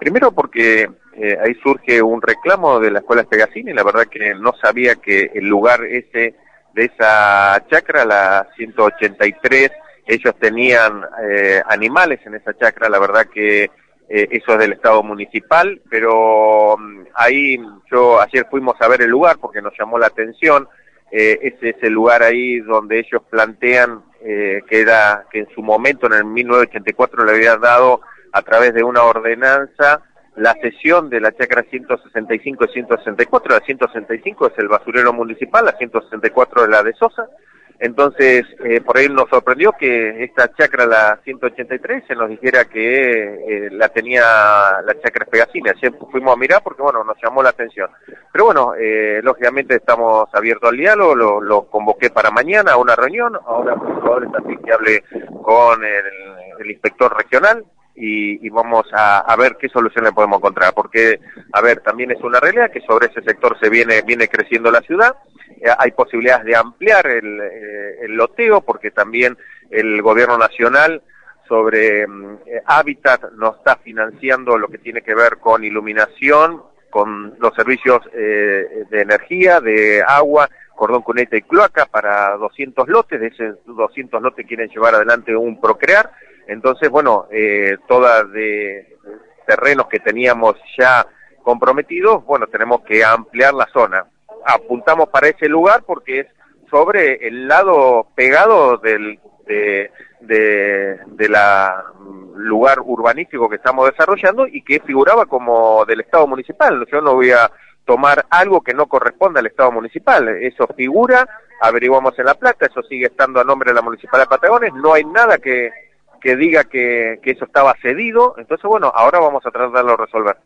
Primero porque eh, ahí surge un reclamo de la Escuela Pegasini, la verdad que no sabía que el lugar ese de esa chacra, la 183, ellos tenían eh, animales en esa chacra, la verdad que eh, eso es del Estado municipal, pero mm, ahí yo ayer fuimos a ver el lugar porque nos llamó la atención, ese es el lugar ahí donde ellos plantean que era que en su momento en el 1984 le habían dado a través de una ordenanza la cesión de la chacra 165 y 164. La 165 es el basurero municipal, la 164 es la de Sosa. Entonces, eh, por ahí nos sorprendió que esta chacra, la 183, se nos dijera que eh, la tenía la chacra Pegasina. Ayer fuimos a mirar porque, bueno, nos llamó la atención. Pero bueno, eh, lógicamente estamos abiertos al diálogo, lo, lo, convoqué para mañana a una reunión, ahora por favor también que hable con el inspector regional, y, vamos a, ver qué solución le podemos encontrar, porque, a ver, también es una realidad que sobre ese sector se viene, viene creciendo la ciudad, eh, hay posibilidades de ampliar el, eh, el, loteo, porque también el gobierno nacional sobre mm, eh, hábitat nos está financiando lo que tiene que ver con iluminación, con los servicios de energía, de agua, cordón cuneta y cloaca para 200 lotes, de esos 200 lotes quieren llevar adelante un procrear, entonces, bueno, eh, todas de terrenos que teníamos ya comprometidos, bueno, tenemos que ampliar la zona. Apuntamos para ese lugar porque es sobre el lado pegado del de, de, la mm, lugar urbanístico que estamos desarrollando y que figuraba como del Estado municipal. Yo no voy a tomar algo que no corresponde al Estado municipal. Eso figura, averiguamos en La Plata, eso sigue estando a nombre de la Municipalidad de Patagones, no hay nada que que diga que, que eso estaba cedido, entonces bueno, ahora vamos a tratarlo de resolver.